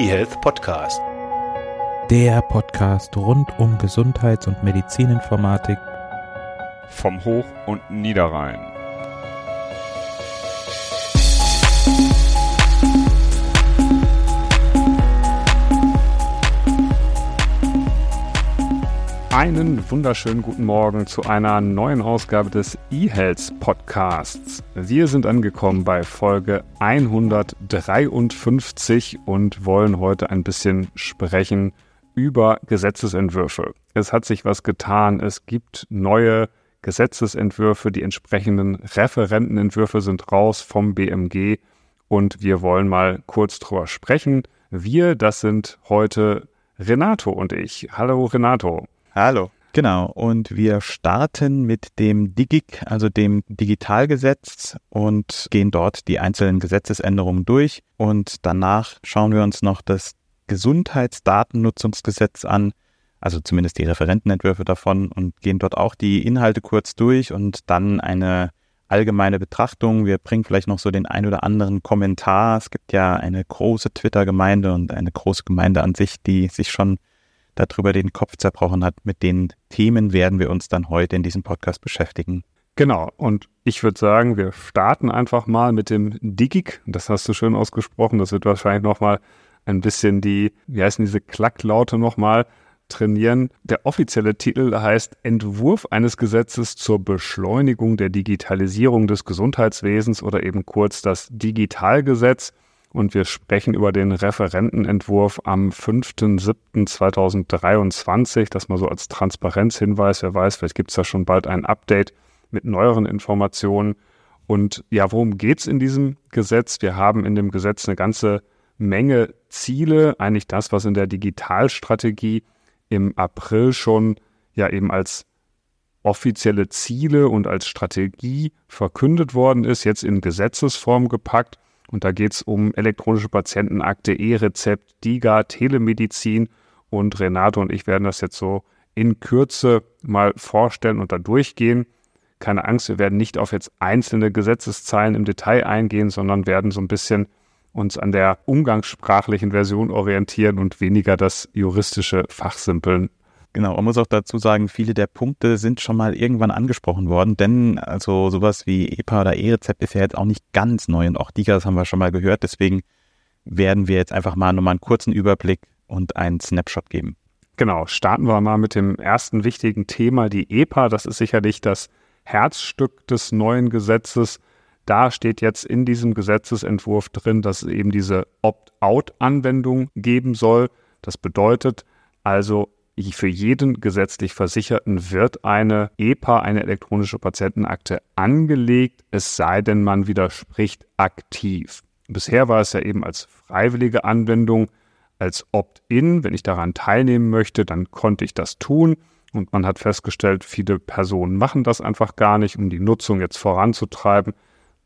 eHealth Podcast. Der Podcast rund um Gesundheits- und Medizininformatik vom Hoch- und Niederrhein. Einen wunderschönen guten Morgen zu einer neuen Ausgabe des eHealth Podcasts. Wir sind angekommen bei Folge 153 und wollen heute ein bisschen sprechen über Gesetzesentwürfe. Es hat sich was getan. Es gibt neue Gesetzesentwürfe. Die entsprechenden Referentenentwürfe sind raus vom BMG und wir wollen mal kurz drüber sprechen. Wir, das sind heute Renato und ich. Hallo Renato. Hallo. Genau, und wir starten mit dem DIGIC, also dem Digitalgesetz und gehen dort die einzelnen Gesetzesänderungen durch und danach schauen wir uns noch das Gesundheitsdatennutzungsgesetz an, also zumindest die Referentenentwürfe davon und gehen dort auch die Inhalte kurz durch und dann eine allgemeine Betrachtung. Wir bringen vielleicht noch so den ein oder anderen Kommentar. Es gibt ja eine große Twitter-Gemeinde und eine große Gemeinde an sich, die sich schon darüber den Kopf zerbrochen hat. Mit den Themen werden wir uns dann heute in diesem Podcast beschäftigen. Genau, und ich würde sagen, wir starten einfach mal mit dem Digig. Das hast du schön ausgesprochen. Das wird wahrscheinlich nochmal ein bisschen die, wie heißen diese Klacklaute nochmal, trainieren. Der offizielle Titel heißt Entwurf eines Gesetzes zur Beschleunigung der Digitalisierung des Gesundheitswesens oder eben kurz das Digitalgesetz und wir sprechen über den Referentenentwurf am 5.7.2023. Das mal so als Transparenzhinweis. Wer weiß, vielleicht gibt es da schon bald ein Update mit neueren Informationen. Und ja, worum geht es in diesem Gesetz? Wir haben in dem Gesetz eine ganze Menge Ziele, eigentlich das, was in der Digitalstrategie im April schon ja eben als offizielle Ziele und als Strategie verkündet worden ist, jetzt in Gesetzesform gepackt. Und da geht es um elektronische Patientenakte, E-Rezept, DIGA, Telemedizin. Und Renato und ich werden das jetzt so in Kürze mal vorstellen und da durchgehen. Keine Angst, wir werden nicht auf jetzt einzelne Gesetzeszeilen im Detail eingehen, sondern werden so ein bisschen uns an der umgangssprachlichen Version orientieren und weniger das juristische Fachsimpeln Genau, man muss auch dazu sagen, viele der Punkte sind schon mal irgendwann angesprochen worden, denn also sowas wie EPA oder E-Rezept ist ja jetzt auch nicht ganz neu und auch DIGA, das haben wir schon mal gehört, deswegen werden wir jetzt einfach mal nochmal einen kurzen Überblick und einen Snapshot geben. Genau, starten wir mal mit dem ersten wichtigen Thema, die EPA. Das ist sicherlich das Herzstück des neuen Gesetzes. Da steht jetzt in diesem Gesetzesentwurf drin, dass es eben diese Opt-out-Anwendung geben soll. Das bedeutet also, für jeden gesetzlich Versicherten wird eine EPA, eine elektronische Patientenakte, angelegt, es sei denn, man widerspricht aktiv. Bisher war es ja eben als freiwillige Anwendung, als Opt-in. Wenn ich daran teilnehmen möchte, dann konnte ich das tun. Und man hat festgestellt, viele Personen machen das einfach gar nicht. Um die Nutzung jetzt voranzutreiben,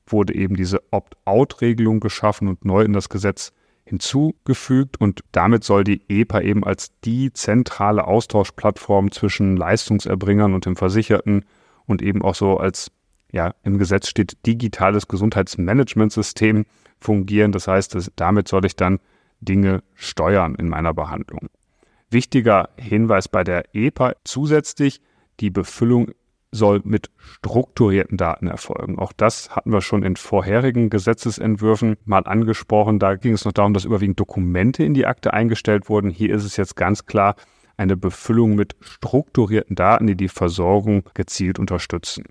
wurde eben diese Opt-out-Regelung geschaffen und neu in das Gesetz hinzugefügt und damit soll die EPA eben als die zentrale Austauschplattform zwischen Leistungserbringern und dem Versicherten und eben auch so als, ja, im Gesetz steht digitales Gesundheitsmanagementsystem fungieren. Das heißt, dass, damit soll ich dann Dinge steuern in meiner Behandlung. Wichtiger Hinweis bei der EPA zusätzlich, die Befüllung soll mit strukturierten Daten erfolgen. Auch das hatten wir schon in vorherigen Gesetzesentwürfen mal angesprochen. Da ging es noch darum, dass überwiegend Dokumente in die Akte eingestellt wurden. Hier ist es jetzt ganz klar eine Befüllung mit strukturierten Daten, die die Versorgung gezielt unterstützen.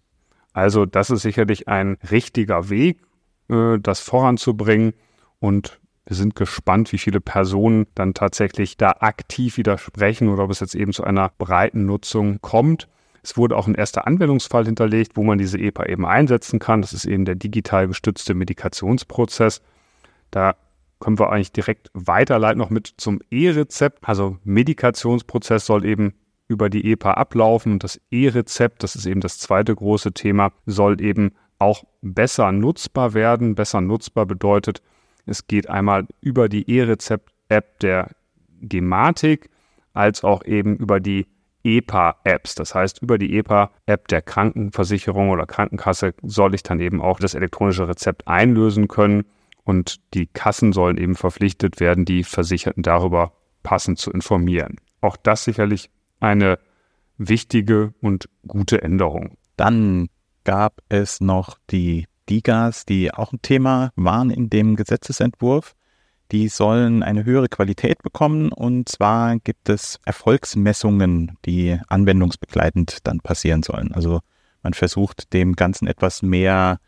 Also das ist sicherlich ein richtiger Weg, äh, das voranzubringen und wir sind gespannt, wie viele Personen dann tatsächlich da aktiv widersprechen oder ob es jetzt eben zu einer breiten Nutzung kommt. Es wurde auch ein erster Anwendungsfall hinterlegt, wo man diese EPA eben einsetzen kann. Das ist eben der digital gestützte Medikationsprozess. Da können wir eigentlich direkt weiterleiten noch mit zum E-Rezept. Also Medikationsprozess soll eben über die EPA ablaufen und das E-Rezept, das ist eben das zweite große Thema, soll eben auch besser nutzbar werden. Besser nutzbar bedeutet, es geht einmal über die E-Rezept-App der Gematik als auch eben über die EPA-Apps. Das heißt, über die EPA-App der Krankenversicherung oder Krankenkasse soll ich dann eben auch das elektronische Rezept einlösen können und die Kassen sollen eben verpflichtet werden, die Versicherten darüber passend zu informieren. Auch das sicherlich eine wichtige und gute Änderung. Dann gab es noch die DIGAs, die auch ein Thema waren in dem Gesetzesentwurf. Die sollen eine höhere Qualität bekommen und zwar gibt es Erfolgsmessungen, die anwendungsbegleitend dann passieren sollen. Also man versucht dem Ganzen etwas mehr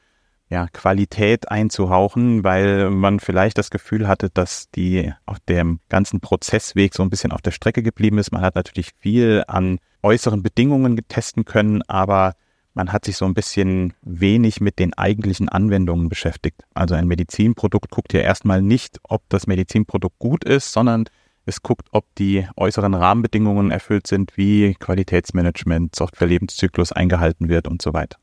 ja, Qualität einzuhauchen, weil man vielleicht das Gefühl hatte, dass die auf dem ganzen Prozessweg so ein bisschen auf der Strecke geblieben ist. Man hat natürlich viel an äußeren Bedingungen testen können, aber man hat sich so ein bisschen wenig mit den eigentlichen Anwendungen beschäftigt. Also ein Medizinprodukt guckt ja erstmal nicht, ob das Medizinprodukt gut ist, sondern es guckt, ob die äußeren Rahmenbedingungen erfüllt sind, wie Qualitätsmanagement, Software-Lebenszyklus eingehalten wird und so weiter.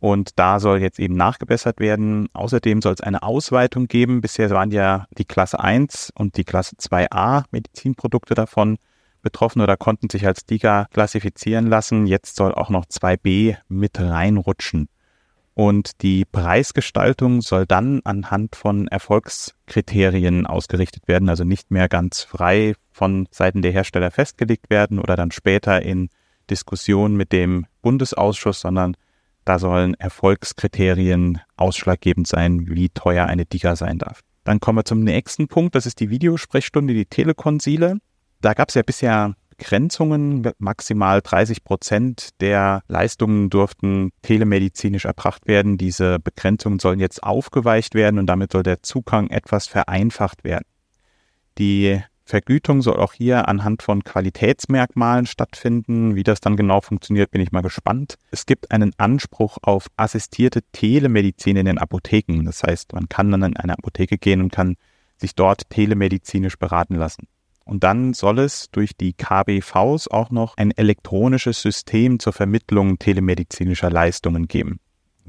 Und da soll jetzt eben nachgebessert werden. Außerdem soll es eine Ausweitung geben. Bisher waren ja die Klasse 1 und die Klasse 2a Medizinprodukte davon betroffen oder konnten sich als DIGA klassifizieren lassen. Jetzt soll auch noch 2b mit reinrutschen. Und die Preisgestaltung soll dann anhand von Erfolgskriterien ausgerichtet werden, also nicht mehr ganz frei von Seiten der Hersteller festgelegt werden oder dann später in Diskussion mit dem Bundesausschuss, sondern da sollen Erfolgskriterien ausschlaggebend sein, wie teuer eine DIGA sein darf. Dann kommen wir zum nächsten Punkt, das ist die Videosprechstunde, die Telekonsile. Da gab es ja bisher Begrenzungen. Maximal 30 Prozent der Leistungen durften telemedizinisch erbracht werden. Diese Begrenzungen sollen jetzt aufgeweicht werden und damit soll der Zugang etwas vereinfacht werden. Die Vergütung soll auch hier anhand von Qualitätsmerkmalen stattfinden. Wie das dann genau funktioniert, bin ich mal gespannt. Es gibt einen Anspruch auf assistierte Telemedizin in den Apotheken. Das heißt, man kann dann in eine Apotheke gehen und kann sich dort telemedizinisch beraten lassen. Und dann soll es durch die KBVs auch noch ein elektronisches System zur Vermittlung telemedizinischer Leistungen geben.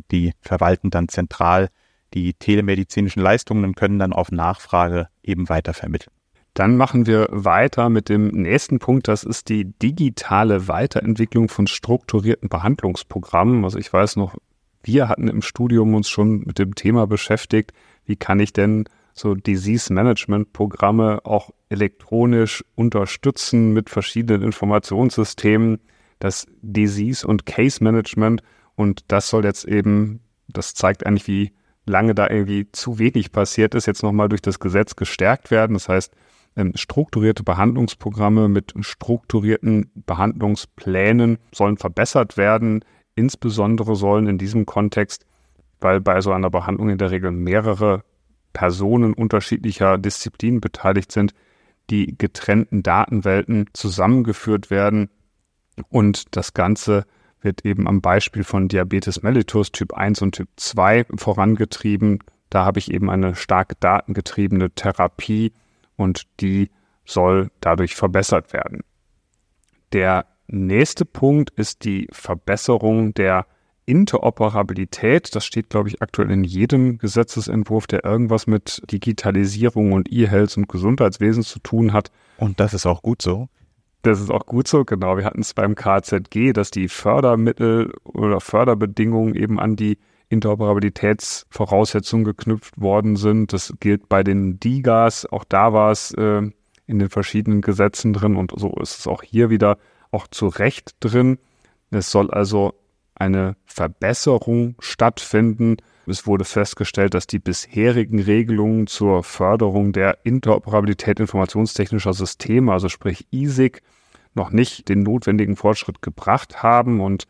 Die verwalten dann zentral die telemedizinischen Leistungen und können dann auf Nachfrage eben weiter vermitteln. Dann machen wir weiter mit dem nächsten Punkt. Das ist die digitale Weiterentwicklung von strukturierten Behandlungsprogrammen. Also ich weiß noch, wir hatten im Studium uns schon mit dem Thema beschäftigt. Wie kann ich denn so Disease Management Programme auch elektronisch unterstützen mit verschiedenen Informationssystemen, das Disease und Case Management und das soll jetzt eben, das zeigt eigentlich, wie lange da irgendwie zu wenig passiert ist, jetzt nochmal durch das Gesetz gestärkt werden. Das heißt, ähm, strukturierte Behandlungsprogramme mit strukturierten Behandlungsplänen sollen verbessert werden. Insbesondere sollen in diesem Kontext, weil bei so einer Behandlung in der Regel mehrere Personen unterschiedlicher Disziplinen beteiligt sind, die getrennten Datenwelten zusammengeführt werden und das Ganze wird eben am Beispiel von Diabetes mellitus Typ 1 und Typ 2 vorangetrieben. Da habe ich eben eine stark datengetriebene Therapie und die soll dadurch verbessert werden. Der nächste Punkt ist die Verbesserung der Interoperabilität, das steht, glaube ich, aktuell in jedem Gesetzesentwurf, der irgendwas mit Digitalisierung und E-Health und Gesundheitswesen zu tun hat. Und das ist auch gut so. Das ist auch gut so, genau. Wir hatten es beim KZG, dass die Fördermittel oder Förderbedingungen eben an die Interoperabilitätsvoraussetzungen geknüpft worden sind. Das gilt bei den DIGAs. Auch da war es äh, in den verschiedenen Gesetzen drin und so ist es auch hier wieder auch zu Recht drin. Es soll also eine Verbesserung stattfinden. Es wurde festgestellt, dass die bisherigen Regelungen zur Förderung der Interoperabilität informationstechnischer Systeme, also sprich ISIG, noch nicht den notwendigen Fortschritt gebracht haben. Und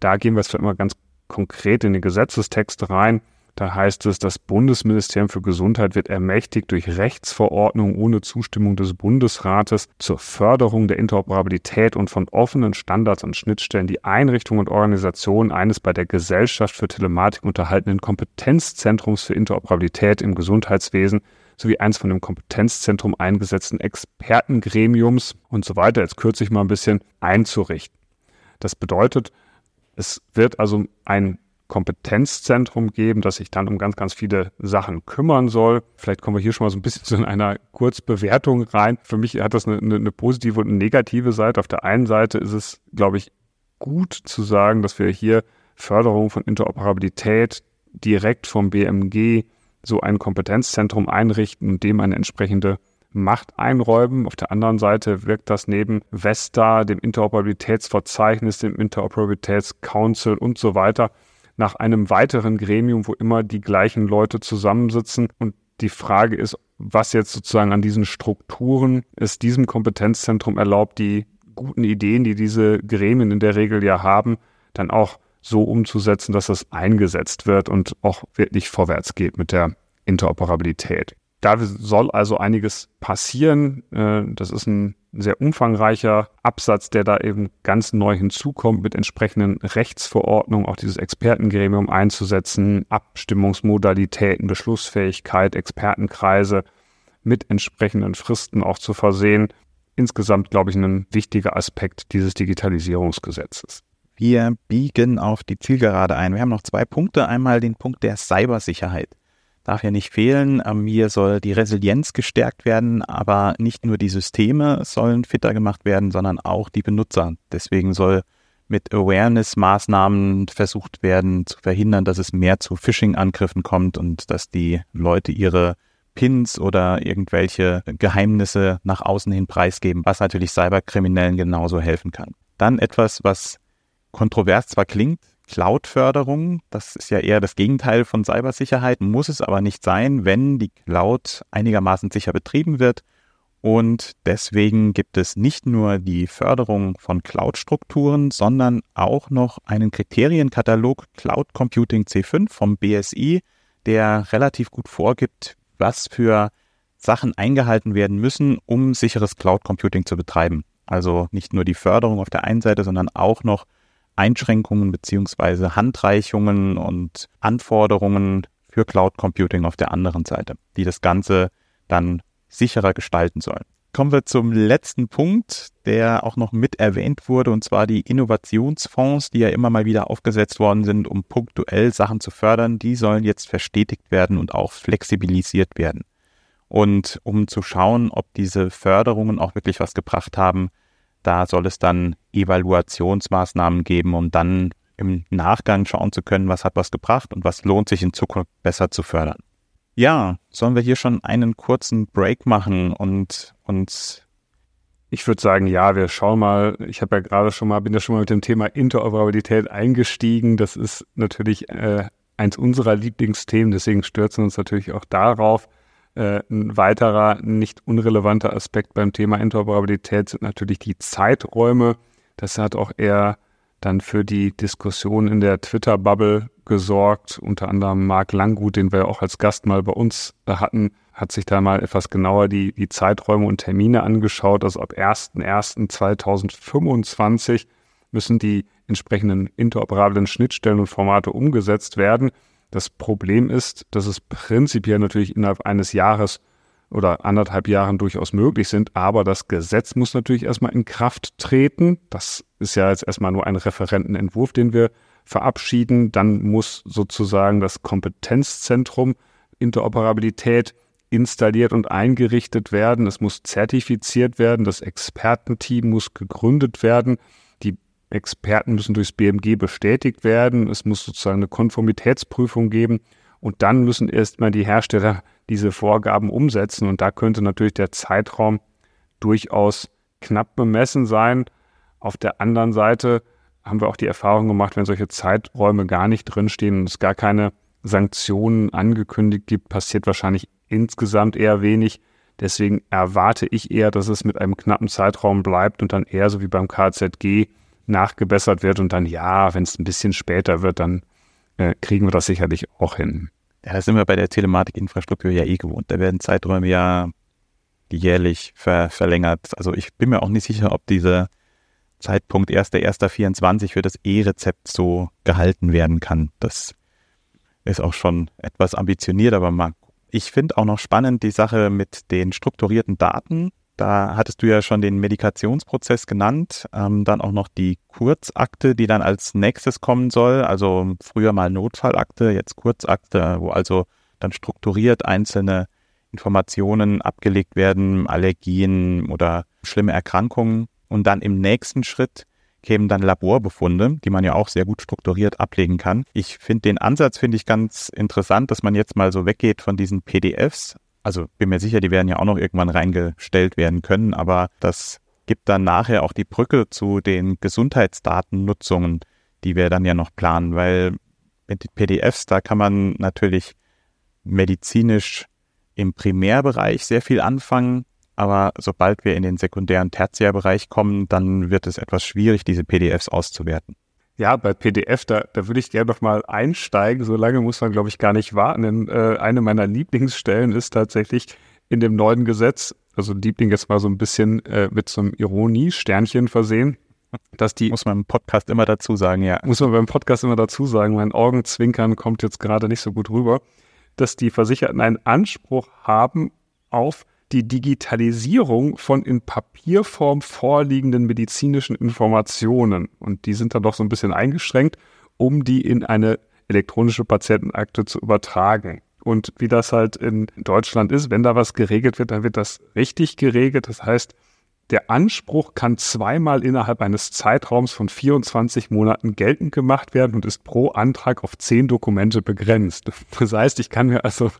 da gehen wir jetzt immer ganz konkret in den Gesetzestext rein. Da heißt es, das Bundesministerium für Gesundheit wird ermächtigt, durch Rechtsverordnung ohne Zustimmung des Bundesrates zur Förderung der Interoperabilität und von offenen Standards und Schnittstellen die Einrichtung und Organisation eines bei der Gesellschaft für Telematik unterhaltenen Kompetenzzentrums für Interoperabilität im Gesundheitswesen sowie eins von dem Kompetenzzentrum eingesetzten Expertengremiums und so weiter, jetzt kürze ich mal ein bisschen, einzurichten. Das bedeutet, es wird also ein Kompetenzzentrum geben, das sich dann um ganz, ganz viele Sachen kümmern soll. Vielleicht kommen wir hier schon mal so ein bisschen zu einer Kurzbewertung rein. Für mich hat das eine, eine, eine positive und eine negative Seite. Auf der einen Seite ist es, glaube ich, gut zu sagen, dass wir hier Förderung von Interoperabilität direkt vom BMG so ein Kompetenzzentrum einrichten und dem eine entsprechende Macht einräumen. Auf der anderen Seite wirkt das neben Vesta, dem Interoperabilitätsverzeichnis, dem Interoperabilitätscouncil und so weiter nach einem weiteren Gremium, wo immer die gleichen Leute zusammensitzen. Und die Frage ist, was jetzt sozusagen an diesen Strukturen es diesem Kompetenzzentrum erlaubt, die guten Ideen, die diese Gremien in der Regel ja haben, dann auch so umzusetzen, dass das eingesetzt wird und auch wirklich vorwärts geht mit der Interoperabilität. Da soll also einiges passieren. Äh, das ist ein sehr umfangreicher Absatz, der da eben ganz neu hinzukommt, mit entsprechenden Rechtsverordnungen, auch dieses Expertengremium einzusetzen, Abstimmungsmodalitäten, Beschlussfähigkeit, Expertenkreise mit entsprechenden Fristen auch zu versehen. Insgesamt, glaube ich, ein wichtiger Aspekt dieses Digitalisierungsgesetzes. Wir biegen auf die Zielgerade ein. Wir haben noch zwei Punkte. Einmal den Punkt der Cybersicherheit darf ja nicht fehlen. Hier soll die Resilienz gestärkt werden, aber nicht nur die Systeme sollen fitter gemacht werden, sondern auch die Benutzer. Deswegen soll mit Awareness-Maßnahmen versucht werden zu verhindern, dass es mehr zu Phishing-Angriffen kommt und dass die Leute ihre Pins oder irgendwelche Geheimnisse nach außen hin preisgeben, was natürlich Cyberkriminellen genauso helfen kann. Dann etwas, was kontrovers zwar klingt, Cloud-Förderung. Das ist ja eher das Gegenteil von Cybersicherheit, muss es aber nicht sein, wenn die Cloud einigermaßen sicher betrieben wird. Und deswegen gibt es nicht nur die Förderung von Cloud-Strukturen, sondern auch noch einen Kriterienkatalog Cloud Computing C5 vom BSI, der relativ gut vorgibt, was für Sachen eingehalten werden müssen, um sicheres Cloud Computing zu betreiben. Also nicht nur die Förderung auf der einen Seite, sondern auch noch Einschränkungen beziehungsweise Handreichungen und Anforderungen für Cloud Computing auf der anderen Seite, die das Ganze dann sicherer gestalten sollen. Kommen wir zum letzten Punkt, der auch noch mit erwähnt wurde, und zwar die Innovationsfonds, die ja immer mal wieder aufgesetzt worden sind, um punktuell Sachen zu fördern. Die sollen jetzt verstetigt werden und auch flexibilisiert werden. Und um zu schauen, ob diese Förderungen auch wirklich was gebracht haben, da soll es dann Evaluationsmaßnahmen geben, um dann im Nachgang schauen zu können, was hat was gebracht und was lohnt sich in Zukunft besser zu fördern. Ja, sollen wir hier schon einen kurzen Break machen und uns ich würde sagen, ja, wir schauen mal. Ich habe ja gerade schon mal, bin ja schon mal mit dem Thema Interoperabilität eingestiegen. Das ist natürlich äh, eins unserer Lieblingsthemen, deswegen stürzen wir uns natürlich auch darauf. Äh, ein weiterer nicht unrelevanter Aspekt beim Thema Interoperabilität sind natürlich die Zeiträume. Das hat auch eher dann für die Diskussion in der Twitter-Bubble gesorgt. Unter anderem Marc Langgut, den wir auch als Gast mal bei uns hatten, hat sich da mal etwas genauer die, die Zeiträume und Termine angeschaut. Also ab 01.01.2025 müssen die entsprechenden interoperablen Schnittstellen und Formate umgesetzt werden. Das Problem ist, dass es prinzipiell natürlich innerhalb eines Jahres oder anderthalb Jahren durchaus möglich sind, aber das Gesetz muss natürlich erstmal in Kraft treten. Das ist ja jetzt erstmal nur ein Referentenentwurf, den wir verabschieden. Dann muss sozusagen das Kompetenzzentrum Interoperabilität installiert und eingerichtet werden. Es muss zertifiziert werden. Das Expertenteam muss gegründet werden. Experten müssen durchs BMG bestätigt werden. Es muss sozusagen eine Konformitätsprüfung geben. Und dann müssen erstmal die Hersteller diese Vorgaben umsetzen. Und da könnte natürlich der Zeitraum durchaus knapp bemessen sein. Auf der anderen Seite haben wir auch die Erfahrung gemacht, wenn solche Zeiträume gar nicht drinstehen und es gar keine Sanktionen angekündigt gibt, passiert wahrscheinlich insgesamt eher wenig. Deswegen erwarte ich eher, dass es mit einem knappen Zeitraum bleibt und dann eher so wie beim KZG nachgebessert wird und dann, ja, wenn es ein bisschen später wird, dann äh, kriegen wir das sicherlich auch hin. Ja, das sind wir bei der Telematikinfrastruktur ja eh gewohnt. Da werden Zeiträume ja jährlich ver verlängert. Also ich bin mir auch nicht sicher, ob dieser Zeitpunkt 1.1.24 für das E-Rezept so gehalten werden kann. Das ist auch schon etwas ambitioniert, aber mal. Ich finde auch noch spannend die Sache mit den strukturierten Daten. Da hattest du ja schon den Medikationsprozess genannt, ähm, dann auch noch die Kurzakte, die dann als nächstes kommen soll. Also früher mal Notfallakte, jetzt Kurzakte, wo also dann strukturiert einzelne Informationen abgelegt werden, Allergien oder schlimme Erkrankungen. Und dann im nächsten Schritt kämen dann Laborbefunde, die man ja auch sehr gut strukturiert ablegen kann. Ich finde den Ansatz, finde ich ganz interessant, dass man jetzt mal so weggeht von diesen PDFs. Also bin mir sicher, die werden ja auch noch irgendwann reingestellt werden können, aber das gibt dann nachher auch die Brücke zu den Gesundheitsdatennutzungen, die wir dann ja noch planen, weil mit PDFs, da kann man natürlich medizinisch im Primärbereich sehr viel anfangen, aber sobald wir in den sekundären Tertiärbereich kommen, dann wird es etwas schwierig, diese PDFs auszuwerten. Ja, bei PDF, da, da würde ich gerne noch mal einsteigen. So lange muss man, glaube ich, gar nicht warten. Denn äh, eine meiner Lieblingsstellen ist tatsächlich in dem neuen Gesetz, also Liebling jetzt mal so ein bisschen äh, mit so einem Ironie-Sternchen versehen, dass die. Muss man im Podcast immer dazu sagen, ja. Muss man beim Podcast immer dazu sagen. Mein Augenzwinkern kommt jetzt gerade nicht so gut rüber, dass die Versicherten einen Anspruch haben auf die Digitalisierung von in Papierform vorliegenden medizinischen Informationen. Und die sind dann doch so ein bisschen eingeschränkt, um die in eine elektronische Patientenakte zu übertragen. Und wie das halt in Deutschland ist, wenn da was geregelt wird, dann wird das richtig geregelt. Das heißt, der Anspruch kann zweimal innerhalb eines Zeitraums von 24 Monaten geltend gemacht werden und ist pro Antrag auf zehn Dokumente begrenzt. Das heißt, ich kann mir also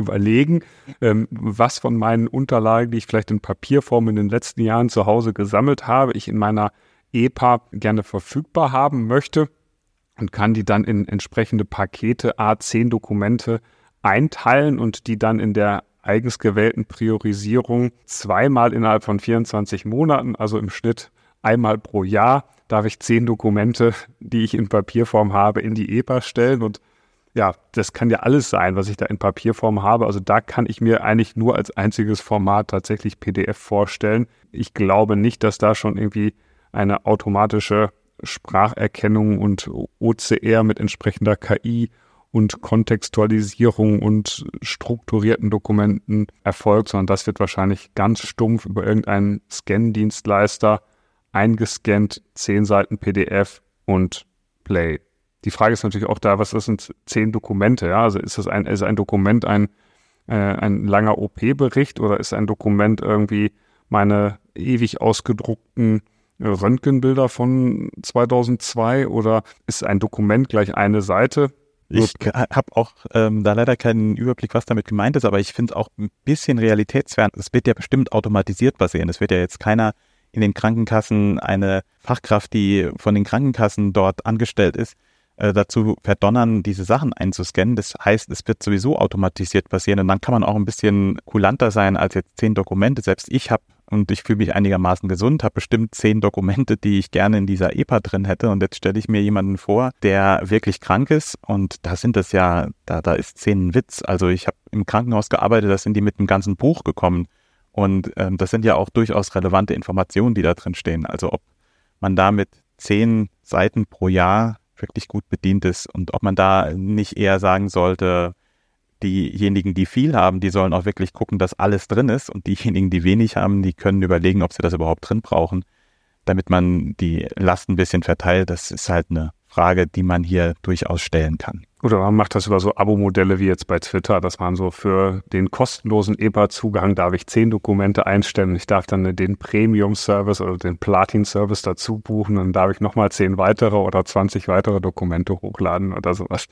überlegen, ähm, was von meinen Unterlagen, die ich vielleicht in Papierform in den letzten Jahren zu Hause gesammelt habe, ich in meiner EPA gerne verfügbar haben möchte und kann die dann in entsprechende Pakete A10 Dokumente einteilen und die dann in der eigens gewählten Priorisierung zweimal innerhalb von 24 Monaten, also im Schnitt einmal pro Jahr, darf ich zehn Dokumente, die ich in Papierform habe, in die EPA stellen und ja, das kann ja alles sein, was ich da in Papierform habe. Also da kann ich mir eigentlich nur als einziges Format tatsächlich PDF vorstellen. Ich glaube nicht, dass da schon irgendwie eine automatische Spracherkennung und OCR mit entsprechender KI und Kontextualisierung und strukturierten Dokumenten erfolgt, sondern das wird wahrscheinlich ganz stumpf über irgendeinen Scan-Dienstleister eingescannt, zehn Seiten PDF und Play. Die Frage ist natürlich auch da, was sind zehn Dokumente? Ja? Also ist das ein, ist ein Dokument ein, äh, ein langer OP-Bericht oder ist ein Dokument irgendwie meine ewig ausgedruckten Röntgenbilder von 2002 oder ist ein Dokument gleich eine Seite? Ich habe auch ähm, da leider keinen Überblick, was damit gemeint ist, aber ich finde es auch ein bisschen realitätsfern. Es wird ja bestimmt automatisiert passieren. Es wird ja jetzt keiner in den Krankenkassen eine Fachkraft, die von den Krankenkassen dort angestellt ist, äh, dazu verdonnern, diese Sachen einzuscannen. Das heißt, es wird sowieso automatisiert passieren und dann kann man auch ein bisschen kulanter sein als jetzt zehn Dokumente. Selbst ich habe und ich fühle mich einigermaßen gesund, habe bestimmt zehn Dokumente, die ich gerne in dieser EPA drin hätte. Und jetzt stelle ich mir jemanden vor, der wirklich krank ist. Und da sind es ja, da, da ist zehn ein Witz. Also ich habe im Krankenhaus gearbeitet, da sind die mit einem ganzen Buch gekommen. Und ähm, das sind ja auch durchaus relevante Informationen, die da drin stehen. Also ob man da mit zehn Seiten pro Jahr wirklich gut bedient ist und ob man da nicht eher sagen sollte, diejenigen, die viel haben, die sollen auch wirklich gucken, dass alles drin ist und diejenigen, die wenig haben, die können überlegen, ob sie das überhaupt drin brauchen, damit man die Last ein bisschen verteilt. Das ist halt eine Frage, die man hier durchaus stellen kann. Oder man macht das über so Abo-Modelle wie jetzt bei Twitter, dass man so für den kostenlosen EPA-Zugang darf ich zehn Dokumente einstellen. Ich darf dann den Premium-Service oder den Platin-Service dazu buchen. Dann darf ich nochmal zehn weitere oder 20 weitere Dokumente hochladen oder sowas.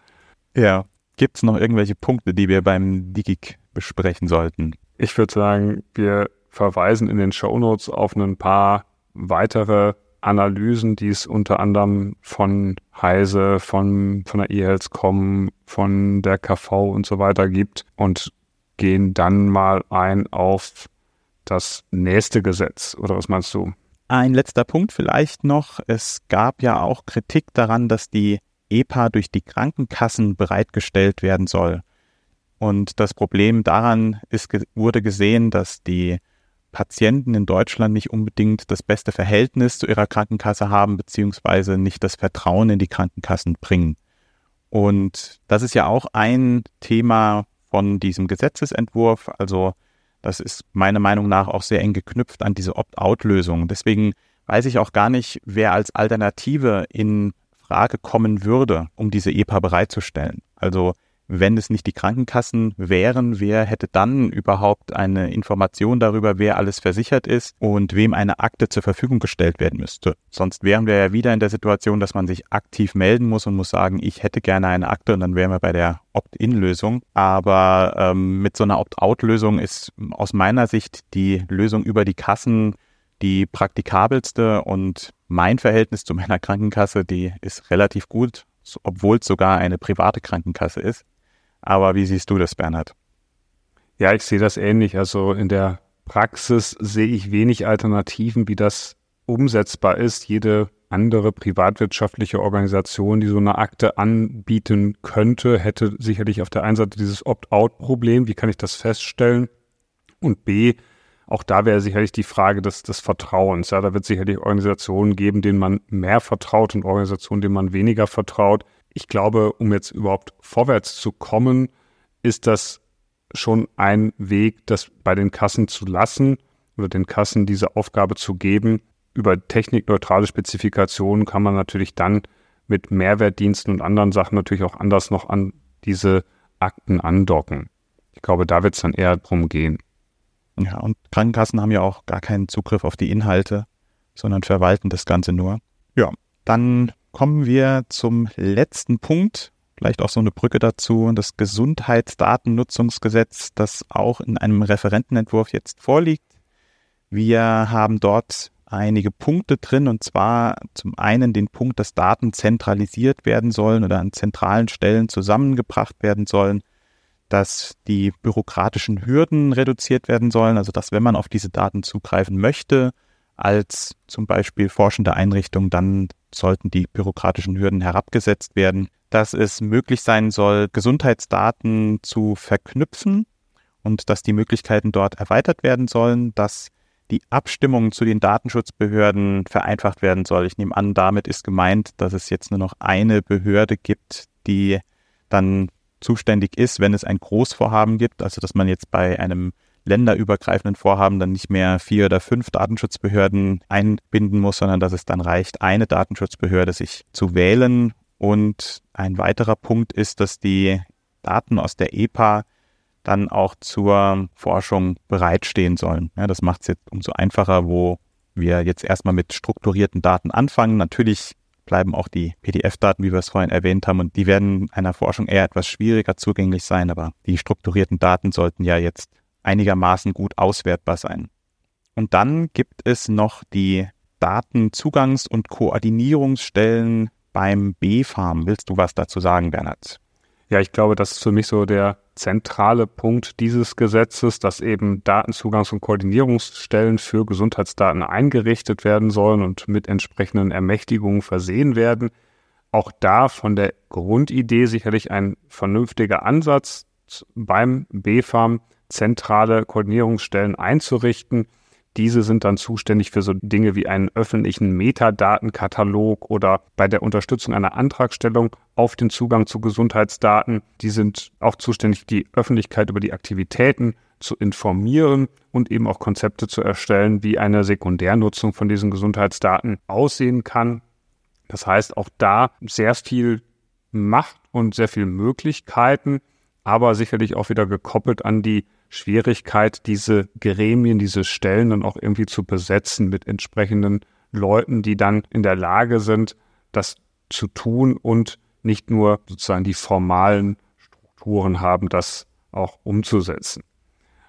Ja, Gibt es noch irgendwelche Punkte, die wir beim DIGIC besprechen sollten? Ich würde sagen, wir verweisen in den Show Notes auf ein paar weitere Analysen, die es unter anderem von Heise, von, von der eHealth.com, von der KV und so weiter gibt und gehen dann mal ein auf das nächste Gesetz. Oder was meinst du? Ein letzter Punkt vielleicht noch. Es gab ja auch Kritik daran, dass die EPA durch die Krankenkassen bereitgestellt werden soll. Und das Problem daran ist, wurde gesehen, dass die Patienten in Deutschland nicht unbedingt das beste Verhältnis zu ihrer Krankenkasse haben, beziehungsweise nicht das Vertrauen in die Krankenkassen bringen. Und das ist ja auch ein Thema von diesem Gesetzesentwurf. Also das ist meiner Meinung nach auch sehr eng geknüpft an diese Opt-out-Lösung. Deswegen weiß ich auch gar nicht, wer als Alternative in Frage kommen würde, um diese EPA bereitzustellen. Also wenn es nicht die Krankenkassen wären, wer hätte dann überhaupt eine Information darüber, wer alles versichert ist und wem eine Akte zur Verfügung gestellt werden müsste. Sonst wären wir ja wieder in der Situation, dass man sich aktiv melden muss und muss sagen, ich hätte gerne eine Akte und dann wären wir bei der Opt-in-Lösung. Aber ähm, mit so einer Opt-out-Lösung ist aus meiner Sicht die Lösung über die Kassen die praktikabelste und mein Verhältnis zu meiner Krankenkasse, die ist relativ gut, obwohl es sogar eine private Krankenkasse ist. Aber wie siehst du das, Bernhard? Ja, ich sehe das ähnlich. Also in der Praxis sehe ich wenig Alternativen, wie das umsetzbar ist. Jede andere privatwirtschaftliche Organisation, die so eine Akte anbieten könnte, hätte sicherlich auf der einen Seite dieses Opt-out-Problem. Wie kann ich das feststellen? Und B, auch da wäre sicherlich die Frage des, des Vertrauens. Ja, da wird sicherlich Organisationen geben, denen man mehr vertraut und Organisationen, denen man weniger vertraut ich glaube, um jetzt überhaupt vorwärts zu kommen, ist das schon ein Weg, das bei den Kassen zu lassen oder den Kassen diese Aufgabe zu geben. Über technikneutrale Spezifikationen kann man natürlich dann mit Mehrwertdiensten und anderen Sachen natürlich auch anders noch an diese Akten andocken. Ich glaube, da wird es dann eher drum gehen. Ja, und Krankenkassen haben ja auch gar keinen Zugriff auf die Inhalte, sondern verwalten das Ganze nur. Ja, dann kommen wir zum letzten Punkt. Vielleicht auch so eine Brücke dazu. Das Gesundheitsdatennutzungsgesetz, das auch in einem Referentenentwurf jetzt vorliegt. Wir haben dort einige Punkte drin und zwar zum einen den Punkt, dass Daten zentralisiert werden sollen oder an zentralen Stellen zusammengebracht werden sollen, dass die bürokratischen Hürden reduziert werden sollen, also dass wenn man auf diese Daten zugreifen möchte, als zum Beispiel forschende Einrichtung, dann sollten die bürokratischen Hürden herabgesetzt werden, dass es möglich sein soll, Gesundheitsdaten zu verknüpfen und dass die Möglichkeiten dort erweitert werden sollen, dass die Abstimmung zu den Datenschutzbehörden vereinfacht werden soll. Ich nehme an, damit ist gemeint, dass es jetzt nur noch eine Behörde gibt, die dann zuständig ist, wenn es ein Großvorhaben gibt, also dass man jetzt bei einem länderübergreifenden Vorhaben dann nicht mehr vier oder fünf Datenschutzbehörden einbinden muss, sondern dass es dann reicht, eine Datenschutzbehörde sich zu wählen. Und ein weiterer Punkt ist, dass die Daten aus der EPA dann auch zur Forschung bereitstehen sollen. Ja, das macht es jetzt umso einfacher, wo wir jetzt erstmal mit strukturierten Daten anfangen. Natürlich bleiben auch die PDF-Daten, wie wir es vorhin erwähnt haben, und die werden einer Forschung eher etwas schwieriger zugänglich sein, aber die strukturierten Daten sollten ja jetzt einigermaßen gut auswertbar sein. Und dann gibt es noch die Datenzugangs- und Koordinierungsstellen beim B-Farm. Willst du was dazu sagen, Bernhard? Ja, ich glaube, das ist für mich so der zentrale Punkt dieses Gesetzes, dass eben Datenzugangs- und Koordinierungsstellen für Gesundheitsdaten eingerichtet werden sollen und mit entsprechenden Ermächtigungen versehen werden. Auch da von der Grundidee sicherlich ein vernünftiger Ansatz beim B-Farm zentrale Koordinierungsstellen einzurichten. Diese sind dann zuständig für so Dinge wie einen öffentlichen Metadatenkatalog oder bei der Unterstützung einer Antragstellung auf den Zugang zu Gesundheitsdaten. Die sind auch zuständig, die Öffentlichkeit über die Aktivitäten zu informieren und eben auch Konzepte zu erstellen, wie eine Sekundärnutzung von diesen Gesundheitsdaten aussehen kann. Das heißt, auch da sehr viel Macht und sehr viel Möglichkeiten, aber sicherlich auch wieder gekoppelt an die Schwierigkeit, diese Gremien, diese Stellen dann auch irgendwie zu besetzen mit entsprechenden Leuten, die dann in der Lage sind, das zu tun und nicht nur sozusagen die formalen Strukturen haben, das auch umzusetzen.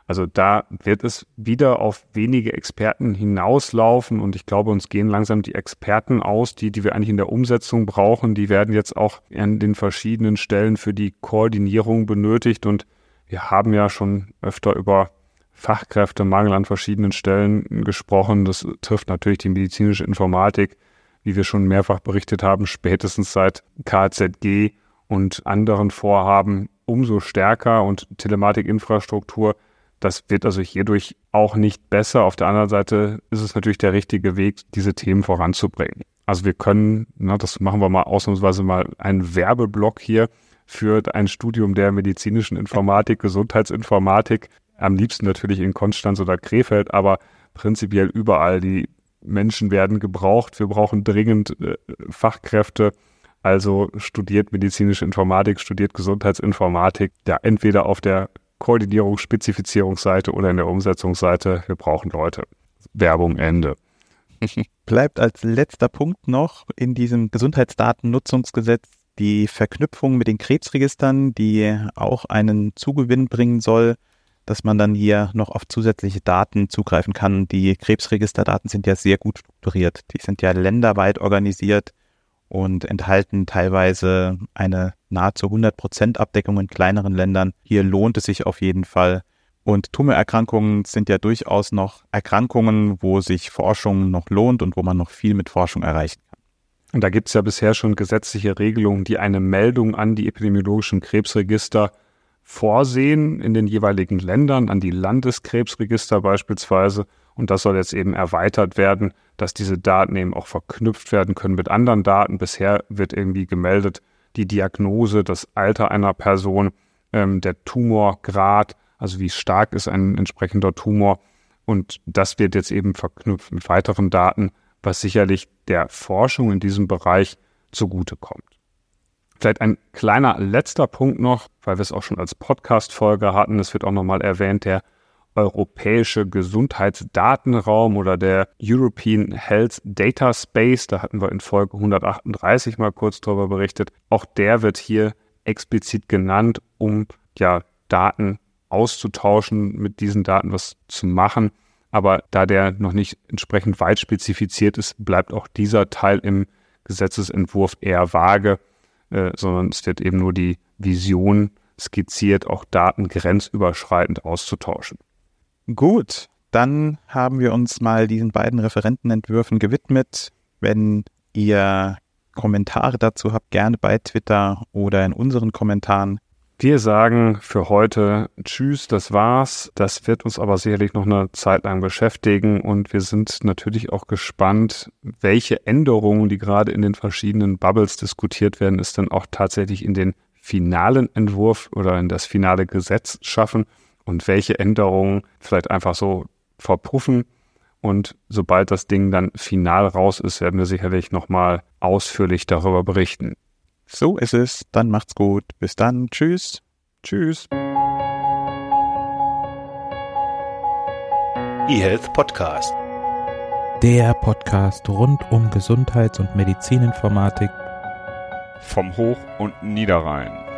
Also da wird es wieder auf wenige Experten hinauslaufen und ich glaube, uns gehen langsam die Experten aus, die, die wir eigentlich in der Umsetzung brauchen. Die werden jetzt auch an den verschiedenen Stellen für die Koordinierung benötigt und wir haben ja schon öfter über Fachkräftemangel an verschiedenen Stellen gesprochen. Das trifft natürlich die medizinische Informatik, wie wir schon mehrfach berichtet haben, spätestens seit KZG und anderen Vorhaben umso stärker und Telematikinfrastruktur. Das wird also hierdurch auch nicht besser. Auf der anderen Seite ist es natürlich der richtige Weg, diese Themen voranzubringen. Also wir können, na, das machen wir mal ausnahmsweise mal einen Werbeblock hier für ein Studium der medizinischen Informatik, Gesundheitsinformatik. Am liebsten natürlich in Konstanz oder Krefeld, aber prinzipiell überall. Die Menschen werden gebraucht. Wir brauchen dringend äh, Fachkräfte Also studiert medizinische Informatik, studiert Gesundheitsinformatik, ja, entweder auf der Koordinierungs-, Spezifizierungsseite oder in der Umsetzungsseite. Wir brauchen Leute. Werbung Ende. Bleibt als letzter Punkt noch in diesem Gesundheitsdatennutzungsgesetz die Verknüpfung mit den Krebsregistern, die auch einen Zugewinn bringen soll, dass man dann hier noch auf zusätzliche Daten zugreifen kann. Die Krebsregisterdaten sind ja sehr gut strukturiert. Die sind ja länderweit organisiert und enthalten teilweise eine nahezu 100% Abdeckung in kleineren Ländern. Hier lohnt es sich auf jeden Fall. Und Tumorerkrankungen sind ja durchaus noch Erkrankungen, wo sich Forschung noch lohnt und wo man noch viel mit Forschung erreichen kann. Und da gibt es ja bisher schon gesetzliche Regelungen, die eine Meldung an die epidemiologischen Krebsregister vorsehen in den jeweiligen Ländern, an die Landeskrebsregister beispielsweise. Und das soll jetzt eben erweitert werden, dass diese Daten eben auch verknüpft werden können mit anderen Daten. Bisher wird irgendwie gemeldet die Diagnose, das Alter einer Person, ähm, der Tumorgrad, also wie stark ist ein entsprechender Tumor. Und das wird jetzt eben verknüpft mit weiteren Daten, was sicherlich der Forschung in diesem Bereich zugutekommt. Vielleicht ein kleiner letzter Punkt noch, weil wir es auch schon als Podcast-Folge hatten. Es wird auch nochmal erwähnt, der europäische Gesundheitsdatenraum oder der European Health Data Space. Da hatten wir in Folge 138 mal kurz darüber berichtet. Auch der wird hier explizit genannt, um ja Daten auszutauschen, mit diesen Daten was zu machen. Aber da der noch nicht entsprechend weit spezifiziert ist, bleibt auch dieser Teil im Gesetzesentwurf eher vage äh, sondern es wird eben nur die Vision skizziert, auch Daten grenzüberschreitend auszutauschen. Gut, dann haben wir uns mal diesen beiden Referentenentwürfen gewidmet. Wenn ihr Kommentare dazu habt, gerne bei Twitter oder in unseren Kommentaren wir sagen für heute Tschüss, das war's. Das wird uns aber sicherlich noch eine Zeit lang beschäftigen und wir sind natürlich auch gespannt, welche Änderungen, die gerade in den verschiedenen Bubbles diskutiert werden, es dann auch tatsächlich in den finalen Entwurf oder in das finale Gesetz schaffen und welche Änderungen vielleicht einfach so verpuffen. Und sobald das Ding dann final raus ist, werden wir sicherlich nochmal ausführlich darüber berichten. So ist es. Dann macht's gut. Bis dann. Tschüss. Tschüss. eHealth Podcast. Der Podcast rund um Gesundheits- und Medizininformatik vom Hoch- und Niederrhein.